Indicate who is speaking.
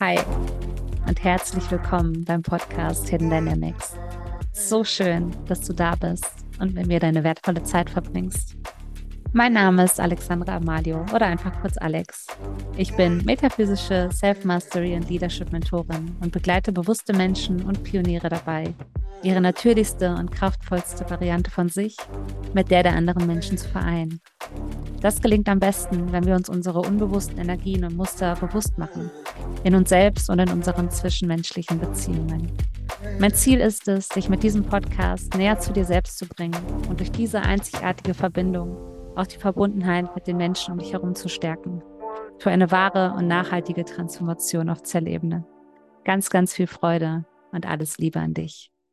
Speaker 1: Hi und herzlich willkommen beim Podcast Hidden Dynamics. So schön, dass du da bist und mit mir deine wertvolle Zeit verbringst. Mein Name ist Alexandra Amalio oder einfach kurz Alex. Ich bin metaphysische Self-Mastery und Leadership-Mentorin und begleite bewusste Menschen und Pioniere dabei, ihre natürlichste und kraftvollste Variante von sich mit der der anderen Menschen zu vereinen. Das gelingt am besten, wenn wir uns unsere unbewussten Energien und Muster bewusst machen, in uns selbst und in unseren zwischenmenschlichen Beziehungen. Mein Ziel ist es, dich mit diesem Podcast näher zu dir selbst zu bringen und durch diese einzigartige Verbindung auch die Verbundenheit mit den Menschen um dich herum zu stärken. Für eine wahre und nachhaltige Transformation auf Zellebene. Ganz, ganz viel Freude und alles Liebe an dich.